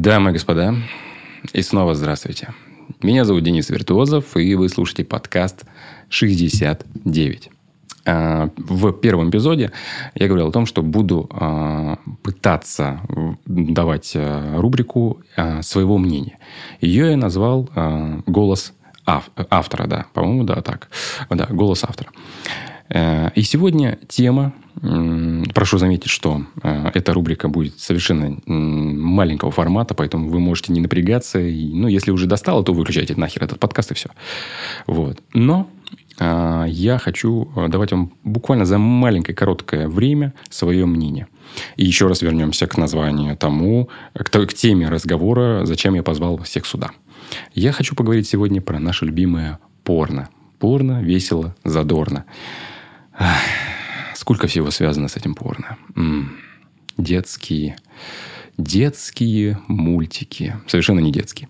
Дамы и господа, и снова здравствуйте. Меня зовут Денис Виртуозов, и вы слушаете подкаст 69. А, в первом эпизоде я говорил о том, что буду а, пытаться давать а, рубрику своего мнения. Ее я назвал «Голос автора». Да, по-моему, да, так. Да, «Голос автора». Э, и сегодня тема Прошу заметить, что э, эта рубрика будет совершенно маленького формата, поэтому вы можете не напрягаться. И, ну, если уже достало, то выключайте нахер этот подкаст и все. Вот. Но э, я хочу давать вам буквально за маленькое короткое время свое мнение. И еще раз вернемся к названию тому, к, к теме разговора, зачем я позвал всех сюда. Я хочу поговорить сегодня про наше любимое порно. Порно, весело, задорно. Сколько всего связано с этим порно. М-м. Детские, детские мультики. Совершенно не детские.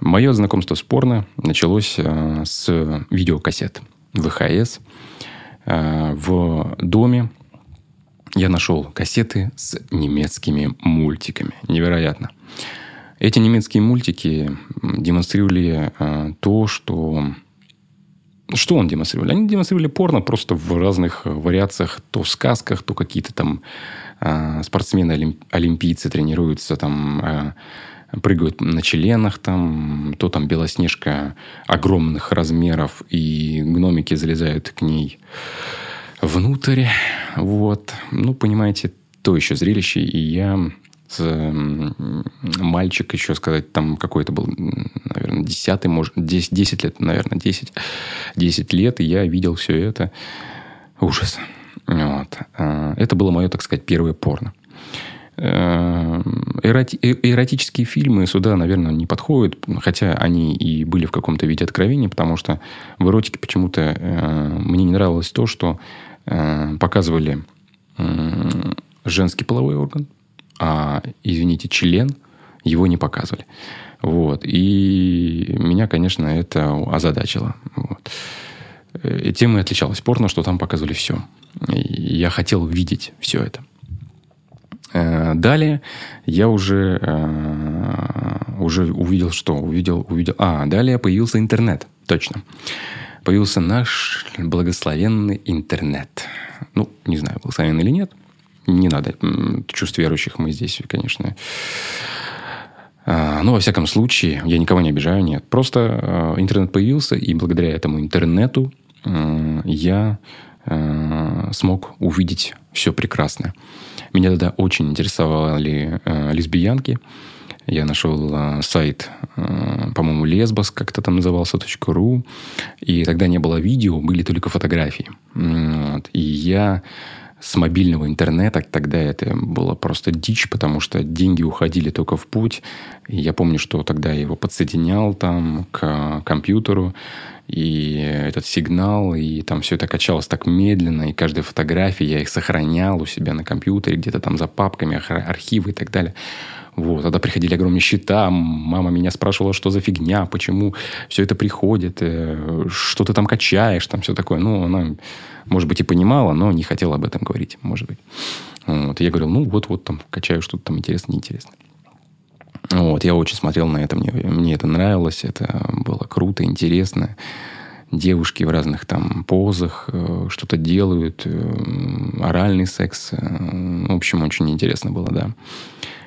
Мое знакомство с порно началось э, с видеокассет ВХС. Э, в доме я нашел кассеты с немецкими мультиками. Невероятно. Эти немецкие мультики демонстрировали э, то, что что он демонстрировали? Они демонстрировали порно просто в разных вариациях, то сказках, то какие-то там э, спортсмены олимпийцы тренируются там э, прыгают на членах, там, то там Белоснежка огромных размеров, и гномики залезают к ней внутрь. Вот. Ну, понимаете, то еще зрелище. И я мальчик, еще сказать, там какой-то был, наверное, десятый, может, 10, 10 лет, наверное, 10, 10 лет, и я видел все это. Ужас. Вот. А, это было мое, так сказать, первое порно. Э, эроти- э, эротические фильмы сюда, наверное, не подходят, хотя они и были в каком-то виде откровения, потому что в эротике почему-то э, мне не нравилось то, что показывали женский половой орган, а, извините, член, его не показывали. Вот. И меня, конечно, это озадачило. Вот. И тем и отличалось порно, что там показывали все. И я хотел видеть все это. Э, далее я уже, э, уже увидел, что? Увидел, увидел... А, далее появился интернет. Точно. Появился наш благословенный интернет. Ну, не знаю, благословенный или нет не надо. Чувств верующих мы здесь, конечно... А, ну, во всяком случае, я никого не обижаю, нет. Просто а, интернет появился, и благодаря этому интернету я а, смог увидеть все прекрасное. Меня тогда очень интересовали лесбиянки. Я нашел сайт, по-моему, лесбос, как-то там назывался, .ру. И тогда не было видео, были только фотографии. И я с мобильного интернета. Тогда это было просто дичь, потому что деньги уходили только в путь. И я помню, что тогда я его подсоединял там к компьютеру, и этот сигнал, и там все это качалось так медленно, и каждая фотография я их сохранял у себя на компьютере, где-то там за папками, архивы и так далее. Вот. Тогда приходили огромные счета, мама меня спрашивала, что за фигня, почему все это приходит, э, что ты там качаешь, там все такое. Ну, она, может быть, и понимала, но не хотела об этом говорить, может быть. Вот. Я говорил, ну, вот-вот там качаю что-то там интересно, неинтересно. Вот, я очень смотрел на это, мне, мне это нравилось, это было круто, интересно. Девушки в разных там позах э, что-то делают, э, оральный секс. в общем, очень интересно было, да.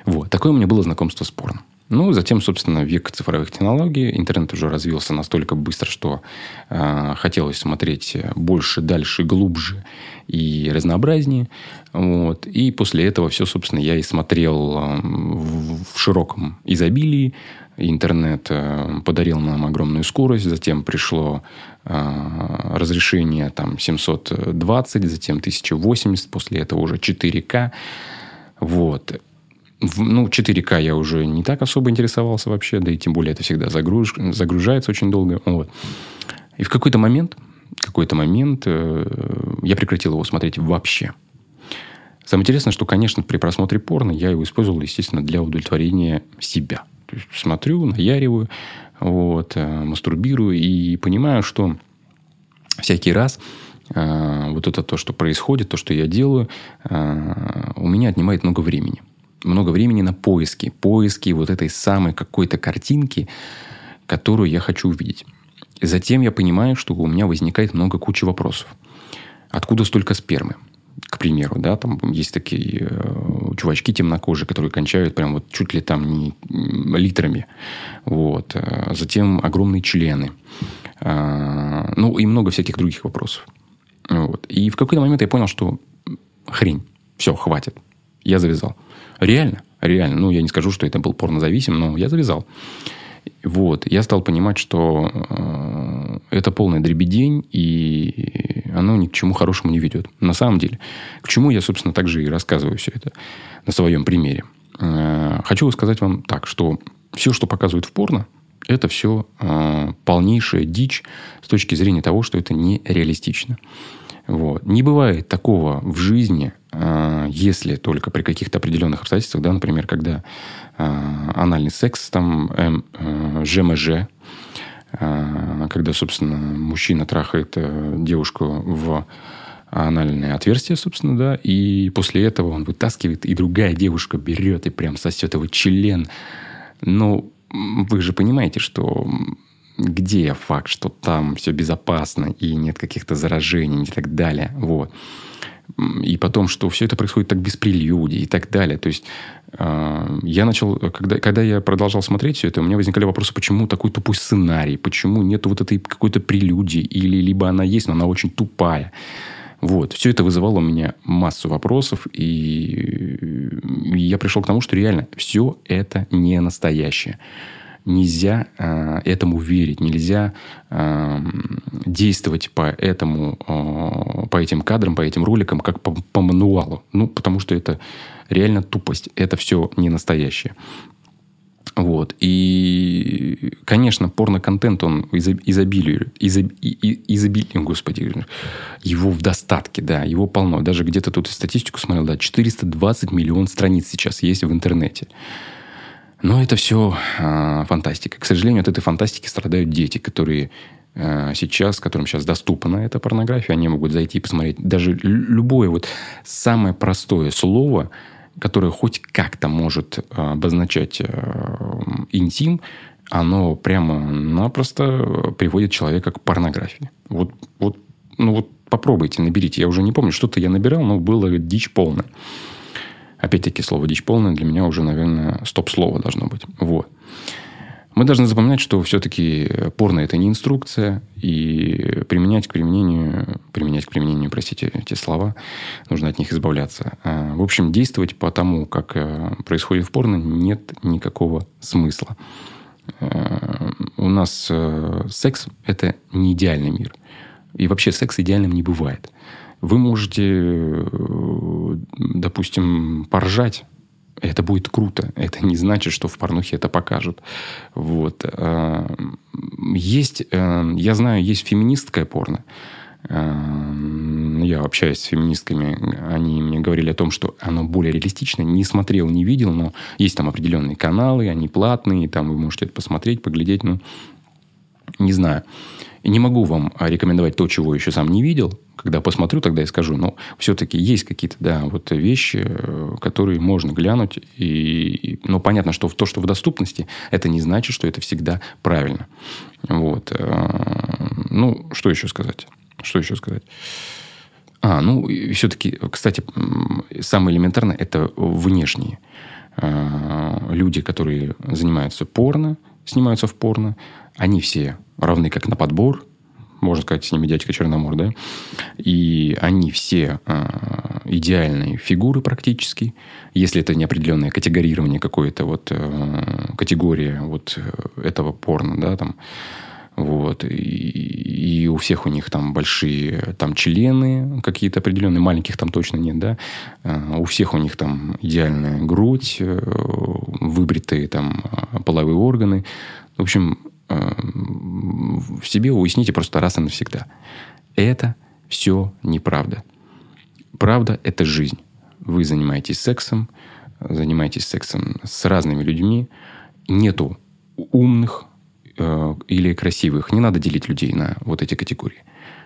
Вот. Такое у меня было знакомство с порно. Ну, затем, собственно, век цифровых технологий. Интернет уже развился настолько быстро, что э, хотелось смотреть больше, дальше, глубже и разнообразнее. Вот. И после этого все, собственно, я и смотрел э, в, в широком изобилии. Интернет э, подарил нам огромную скорость. Затем пришло э, разрешение там, 720, затем 1080, после этого уже 4К. Вот ну, 4К я уже не так особо интересовался вообще, да и тем более это всегда загруж... загружается очень долго. Вот. И в какой-то момент, какой-то момент э, я прекратил его смотреть вообще. Самое интересное, что, конечно, при просмотре порно я его использовал, естественно, для удовлетворения себя. То есть смотрю, наяриваю, вот, э, мастурбирую и понимаю, что всякий раз э, вот это то, что происходит, то, что я делаю, э, у меня отнимает много времени. Много времени на поиски. Поиски вот этой самой какой-то картинки, которую я хочу увидеть. И затем я понимаю, что у меня возникает много кучи вопросов. Откуда столько спермы? К примеру, да, там есть такие э, чувачки темнокожие, которые кончают прям вот чуть ли там не литрами. Вот. А затем огромные члены. А, ну, и много всяких других вопросов. Вот. И в какой-то момент я понял, что хрень. Все, хватит. Я завязал. Реально, реально. Ну, я не скажу, что это был порнозависим, но я завязал. Вот. Я стал понимать, что э, это полная дребедень, и оно ни к чему хорошему не ведет. На самом деле. К чему я, собственно, также и рассказываю все это на своем примере. Э, хочу сказать вам так, что все, что показывают в порно, это все э, полнейшая дичь с точки зрения того, что это нереалистично. Вот. Не бывает такого в жизни, если только при каких-то определенных обстоятельствах, да, например, когда э, анальный секс, там э, ЖМЖ, э, когда, собственно, мужчина трахает э, девушку в анальное отверстие, собственно, да, и после этого он вытаскивает, и другая девушка берет и прям сосет его член. Ну, вы же понимаете, что где факт, что там все безопасно и нет каких-то заражений и так далее. Вот. И потом, что все это происходит так без прелюдий и так далее. То есть э, я начал, когда, когда я продолжал смотреть все это, у меня возникали вопросы, почему такой тупой сценарий, почему нет вот этой какой-то прелюдии, или либо она есть, но она очень тупая. Вот. Все это вызывало у меня массу вопросов, и я пришел к тому, что реально все это не настоящее нельзя э, этому верить, нельзя э, действовать по этому, э, по этим кадрам, по этим роликам, как по, по мануалу. Ну, потому что это реально тупость. Это все не настоящее. Вот. И, конечно, порно-контент, он изобилирует. Изоб, изобилирует, господи, его в достатке, да, его полно. Даже где-то тут статистику смотрел, да, 420 миллионов страниц сейчас есть в интернете. Но это все э, фантастика. К сожалению, от этой фантастики страдают дети, которые э, сейчас, которым сейчас доступна эта порнография, они могут зайти и посмотреть даже любое вот самое простое слово, которое хоть как-то может э, обозначать э, интим, оно прямо-напросто приводит человека к порнографии. Вот, вот, ну вот попробуйте, наберите. Я уже не помню, что-то я набирал, но было дичь полная. Опять-таки, слово «дичь полная» для меня уже, наверное, стоп-слово должно быть. Вот. Мы должны запоминать, что все-таки порно – это не инструкция, и применять к применению, применять к применению, простите, эти слова, нужно от них избавляться. А, в общем, действовать по тому, как э, происходит в порно, нет никакого смысла. Э, у нас э, секс – это не идеальный мир. И вообще секс идеальным не бывает. Вы можете, э, допустим, поржать. Это будет круто. Это не значит, что в порнухе это покажут. Вот. Э, есть, э, я знаю, есть феминистское порно. Я общаюсь с феминистками, они мне говорили о том, что оно более реалистично. Не смотрел, не видел, но есть там определенные каналы, они платные, там вы можете это посмотреть, поглядеть. Ну, не знаю. Не могу вам рекомендовать то, чего еще сам не видел. Когда посмотрю, тогда и скажу. Но все-таки есть какие-то, да, вот вещи, э, которые можно глянуть. И, но понятно, что то, что в доступности, это не значит, что это всегда правильно. Вот. Э, ну, что еще сказать? Что еще сказать? А, ну, все-таки, кстати, самое элементарное – это внешние. Э, люди, которые занимаются порно, снимаются в порно, они все равны как на подбор, можно сказать, с ними дядька Черномор, да, и они все э, идеальные фигуры практически, если это не определенное категорирование какое-то, вот э, категория вот этого порно, да, там, вот. И, и у всех у них там большие там члены какие-то определенные, маленьких там точно нет, да. Uh, у всех у них там идеальная грудь, uh, выбритые там половые органы. В общем, в себе уясните просто раз и навсегда. Это все неправда. Правда – это жизнь. Вы занимаетесь сексом, занимаетесь сексом с разными людьми. Нету умных э, или красивых. Не надо делить людей на вот эти категории.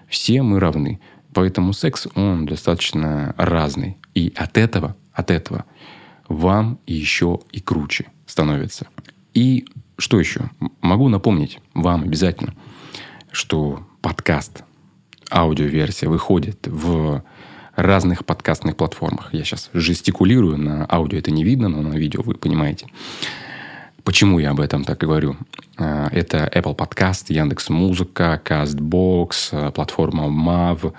Все мы равны. Поэтому секс, он достаточно разный. И от этого, от этого вам еще и круче становится. И что еще? Могу напомнить вам обязательно, что подкаст, аудиоверсия выходит в разных подкастных платформах. Я сейчас жестикулирую, на аудио это не видно, но на видео вы понимаете. Почему я об этом так говорю? А, это Apple Podcast, Яндекс Музыка, CastBox, а, платформа MAV,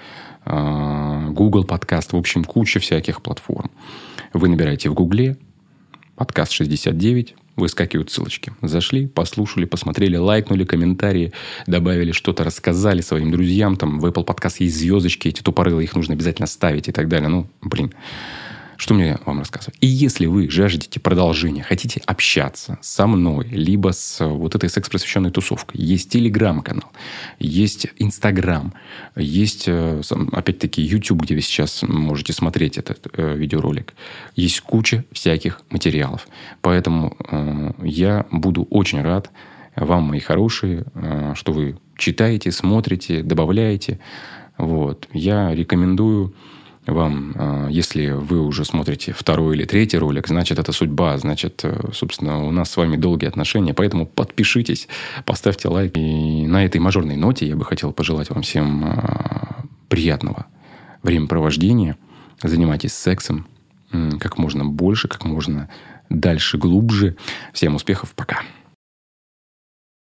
а, Google Podcast, в общем, куча всяких платформ. Вы набираете в Гугле подкаст 69, выскакивают ссылочки. Зашли, послушали, посмотрели, лайкнули, комментарии, добавили что-то, рассказали своим друзьям. Там в Apple Podcast есть звездочки, эти тупорылы, их нужно обязательно ставить и так далее. Ну, блин. Что мне вам рассказывать? И если вы жаждете продолжения, хотите общаться со мной, либо с вот этой секс-просвещенной тусовкой, есть телеграм-канал, есть инстаграм, есть, э, опять-таки, YouTube, где вы сейчас можете смотреть этот э, видеоролик. Есть куча всяких материалов. Поэтому э, я буду очень рад вам, мои хорошие, э, что вы читаете, смотрите, добавляете. Вот. Я рекомендую вам, а, если вы уже смотрите второй или третий ролик, значит, это судьба, значит, э, собственно, у нас с вами долгие отношения, поэтому подпишитесь, поставьте лайк. И на этой мажорной ноте я бы хотел пожелать вам всем а, приятного времяпровождения. Занимайтесь сексом как можно больше, как можно дальше, глубже. Всем успехов, пока.